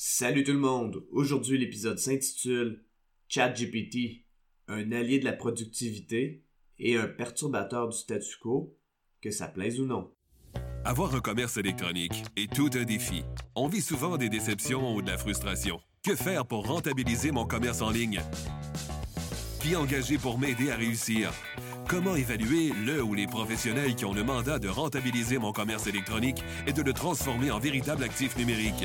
Salut tout le monde! Aujourd'hui, l'épisode s'intitule ChatGPT, un allié de la productivité et un perturbateur du statu quo, que ça plaise ou non. Avoir un commerce électronique est tout un défi. On vit souvent des déceptions ou de la frustration. Que faire pour rentabiliser mon commerce en ligne? Qui engager pour m'aider à réussir? Comment évaluer le ou les professionnels qui ont le mandat de rentabiliser mon commerce électronique et de le transformer en véritable actif numérique?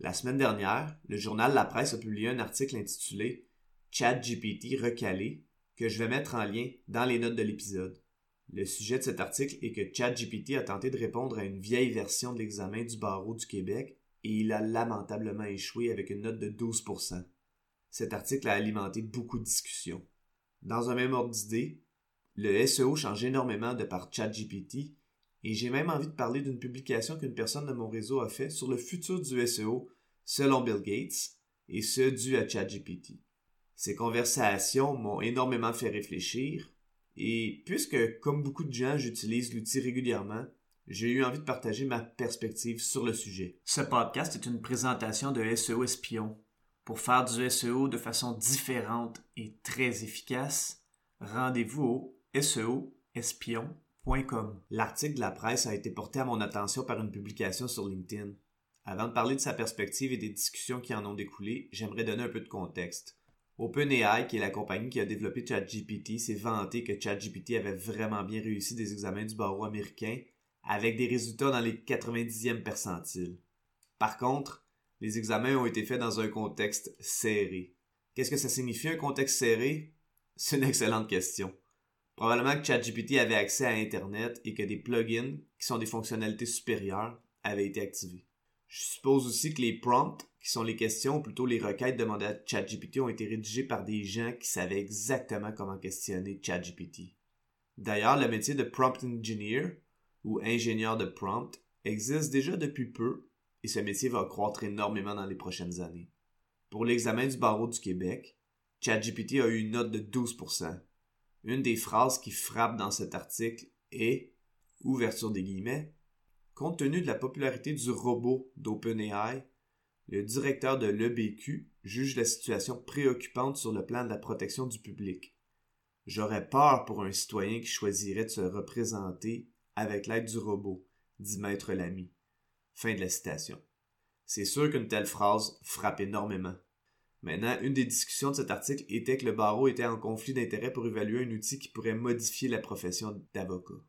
La semaine dernière, le journal La Presse a publié un article intitulé ChatGPT recalé que je vais mettre en lien dans les notes de l'épisode. Le sujet de cet article est que ChatGPT a tenté de répondre à une vieille version de l'examen du barreau du Québec et il a lamentablement échoué avec une note de 12%. Cet article a alimenté beaucoup de discussions. Dans un même ordre d'idée, le SEO change énormément de par ChatGPT et j'ai même envie de parler d'une publication qu'une personne de mon réseau a fait sur le futur du SEO selon Bill Gates, et ce dû à ChatGPT. Ces conversations m'ont énormément fait réfléchir, et puisque, comme beaucoup de gens, j'utilise l'outil régulièrement, j'ai eu envie de partager ma perspective sur le sujet. Ce podcast est une présentation de SEO Espion. Pour faire du SEO de façon différente et très efficace, rendez-vous au SEOespion.com L'article de la presse a été porté à mon attention par une publication sur LinkedIn. Avant de parler de sa perspective et des discussions qui en ont découlé, j'aimerais donner un peu de contexte. OpenAI, qui est la compagnie qui a développé ChatGPT, s'est vanté que ChatGPT avait vraiment bien réussi des examens du barreau américain avec des résultats dans les 90e percentiles. Par contre, les examens ont été faits dans un contexte serré. Qu'est-ce que ça signifie un contexte serré? C'est une excellente question. Probablement que ChatGPT avait accès à Internet et que des plugins, qui sont des fonctionnalités supérieures, avaient été activés. Je suppose aussi que les prompts, qui sont les questions ou plutôt les requêtes demandées à ChatGPT, ont été rédigées par des gens qui savaient exactement comment questionner ChatGPT. D'ailleurs, le métier de prompt engineer ou ingénieur de prompt existe déjà depuis peu et ce métier va croître énormément dans les prochaines années. Pour l'examen du barreau du Québec, ChatGPT a eu une note de 12%, une des phrases qui frappe dans cet article est, ouverture des guillemets, compte tenu de la popularité du robot d'OpenAI, le directeur de l'EBQ juge la situation préoccupante sur le plan de la protection du public. J'aurais peur pour un citoyen qui choisirait de se représenter avec l'aide du robot, dit Maître Lamy. Fin de la citation. C'est sûr qu'une telle phrase frappe énormément. Maintenant, une des discussions de cet article était que le barreau était en conflit d'intérêts pour évaluer un outil qui pourrait modifier la profession d'avocat.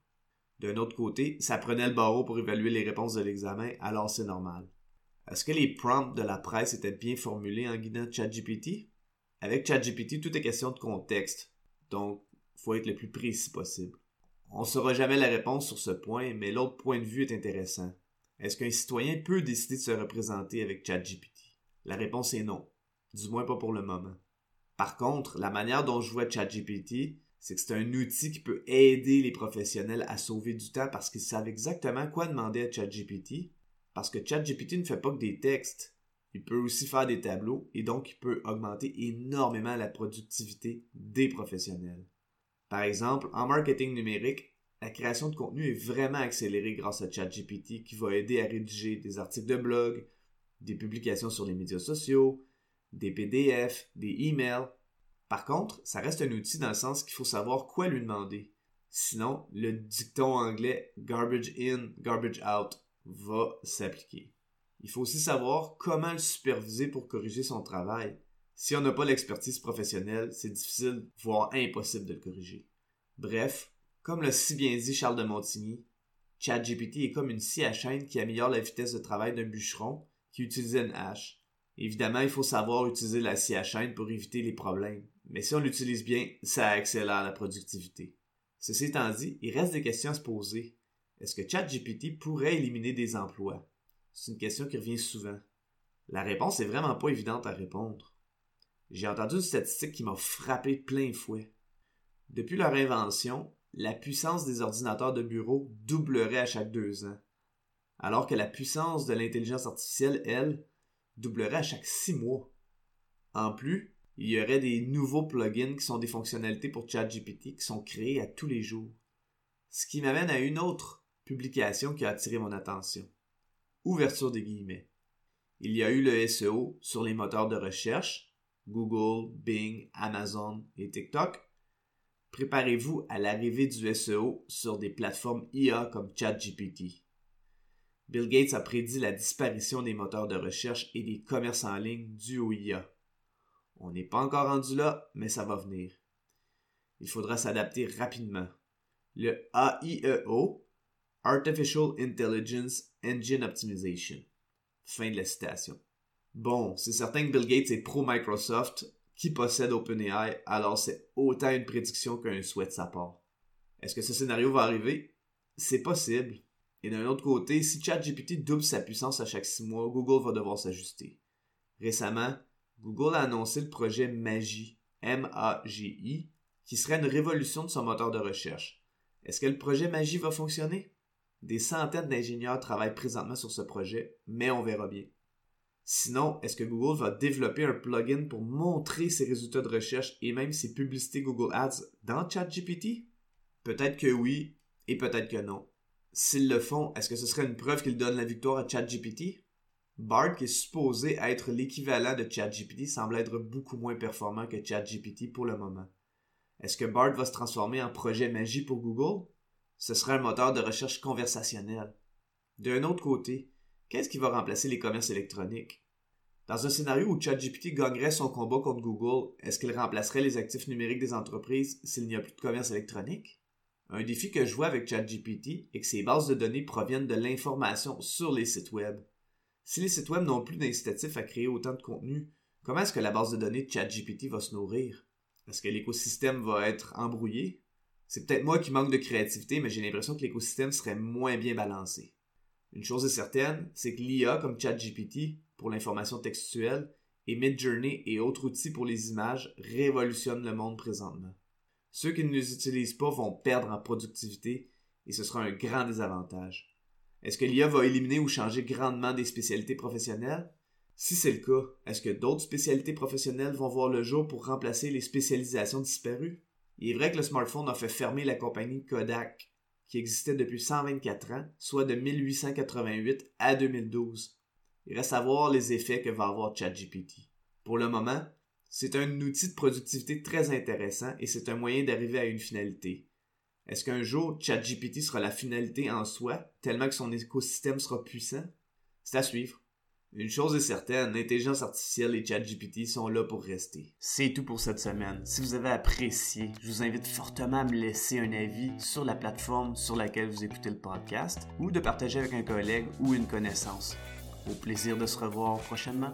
D'un autre côté, ça prenait le barreau pour évaluer les réponses de l'examen, alors c'est normal. Est-ce que les prompts de la presse étaient bien formulés en guidant ChatGPT? Avec ChatGPT, tout est question de contexte, donc faut être le plus précis possible. On ne saura jamais la réponse sur ce point, mais l'autre point de vue est intéressant. Est-ce qu'un citoyen peut décider de se représenter avec ChatGPT? La réponse est non du moins pas pour le moment. Par contre, la manière dont je vois ChatGPT, c'est que c'est un outil qui peut aider les professionnels à sauver du temps parce qu'ils savent exactement quoi demander à ChatGPT. Parce que ChatGPT ne fait pas que des textes. Il peut aussi faire des tableaux et donc il peut augmenter énormément la productivité des professionnels. Par exemple, en marketing numérique, la création de contenu est vraiment accélérée grâce à ChatGPT qui va aider à rédiger des articles de blog, des publications sur les médias sociaux, des PDF, des emails. Par contre, ça reste un outil dans le sens qu'il faut savoir quoi lui demander. Sinon, le dicton anglais garbage in, garbage out va s'appliquer. Il faut aussi savoir comment le superviser pour corriger son travail. Si on n'a pas l'expertise professionnelle, c'est difficile, voire impossible de le corriger. Bref, comme l'a si bien dit Charles de Montigny, ChatGPT est comme une scie à chaîne qui améliore la vitesse de travail d'un bûcheron qui utilisait une hache. Évidemment, il faut savoir utiliser la scie à chaîne pour éviter les problèmes, mais si on l'utilise bien, ça accélère la productivité. Ceci étant dit, il reste des questions à se poser. Est-ce que ChatGPT pourrait éliminer des emplois? C'est une question qui revient souvent. La réponse est vraiment pas évidente à répondre. J'ai entendu une statistique qui m'a frappé plein fouet. Depuis leur invention, la puissance des ordinateurs de bureau doublerait à chaque deux ans, alors que la puissance de l'intelligence artificielle, elle, doublerait à chaque six mois. En plus, il y aurait des nouveaux plugins qui sont des fonctionnalités pour ChatGPT qui sont créés à tous les jours. Ce qui m'amène à une autre publication qui a attiré mon attention. Ouverture des guillemets. Il y a eu le SEO sur les moteurs de recherche, Google, Bing, Amazon et TikTok. Préparez-vous à l'arrivée du SEO sur des plateformes IA comme ChatGPT. Bill Gates a prédit la disparition des moteurs de recherche et des commerces en ligne dus au IA. On n'est pas encore rendu là, mais ça va venir. Il faudra s'adapter rapidement. Le AIEO, Artificial Intelligence Engine Optimization. Fin de la citation. Bon, c'est certain que Bill Gates est pro-Microsoft, qui possède OpenAI, alors c'est autant une prédiction qu'un souhait de sa part. Est-ce que ce scénario va arriver? C'est possible. Et d'un autre côté, si ChatGPT double sa puissance à chaque six mois, Google va devoir s'ajuster. Récemment, Google a annoncé le projet MAGI, M-A-G-I, qui serait une révolution de son moteur de recherche. Est-ce que le projet MAGI va fonctionner? Des centaines d'ingénieurs travaillent présentement sur ce projet, mais on verra bien. Sinon, est-ce que Google va développer un plugin pour montrer ses résultats de recherche et même ses publicités Google Ads dans ChatGPT? Peut-être que oui et peut-être que non. S'ils le font, est-ce que ce serait une preuve qu'ils donnent la victoire à ChatGPT? Bard, qui est supposé être l'équivalent de ChatGPT, semble être beaucoup moins performant que ChatGPT pour le moment. Est-ce que Bard va se transformer en projet magie pour Google? Ce serait un moteur de recherche conversationnel. D'un autre côté, qu'est-ce qui va remplacer les commerces électroniques? Dans un scénario où ChatGPT gagnerait son combat contre Google, est-ce qu'il remplacerait les actifs numériques des entreprises s'il n'y a plus de commerce électronique? Un défi que je vois avec ChatGPT est que ces bases de données proviennent de l'information sur les sites web. Si les sites web n'ont plus d'incitatif à créer autant de contenu, comment est-ce que la base de données de ChatGPT va se nourrir? Est-ce que l'écosystème va être embrouillé? C'est peut-être moi qui manque de créativité, mais j'ai l'impression que l'écosystème serait moins bien balancé. Une chose est certaine, c'est que l'IA comme ChatGPT pour l'information textuelle et Midjourney et autres outils pour les images révolutionnent le monde présentement. Ceux qui ne les utilisent pas vont perdre en productivité et ce sera un grand désavantage. Est-ce que l'IA va éliminer ou changer grandement des spécialités professionnelles? Si c'est le cas, est-ce que d'autres spécialités professionnelles vont voir le jour pour remplacer les spécialisations disparues? Il est vrai que le smartphone a fait fermer la compagnie Kodak, qui existait depuis 124 ans, soit de 1888 à 2012. Il reste à voir les effets que va avoir ChatGPT. Pour le moment, c'est un outil de productivité très intéressant et c'est un moyen d'arriver à une finalité. Est-ce qu'un jour, ChatGPT sera la finalité en soi, tellement que son écosystème sera puissant? C'est à suivre. Une chose est certaine, l'intelligence artificielle et ChatGPT sont là pour rester. C'est tout pour cette semaine. Si vous avez apprécié, je vous invite fortement à me laisser un avis sur la plateforme sur laquelle vous écoutez le podcast ou de partager avec un collègue ou une connaissance. Au plaisir de se revoir prochainement.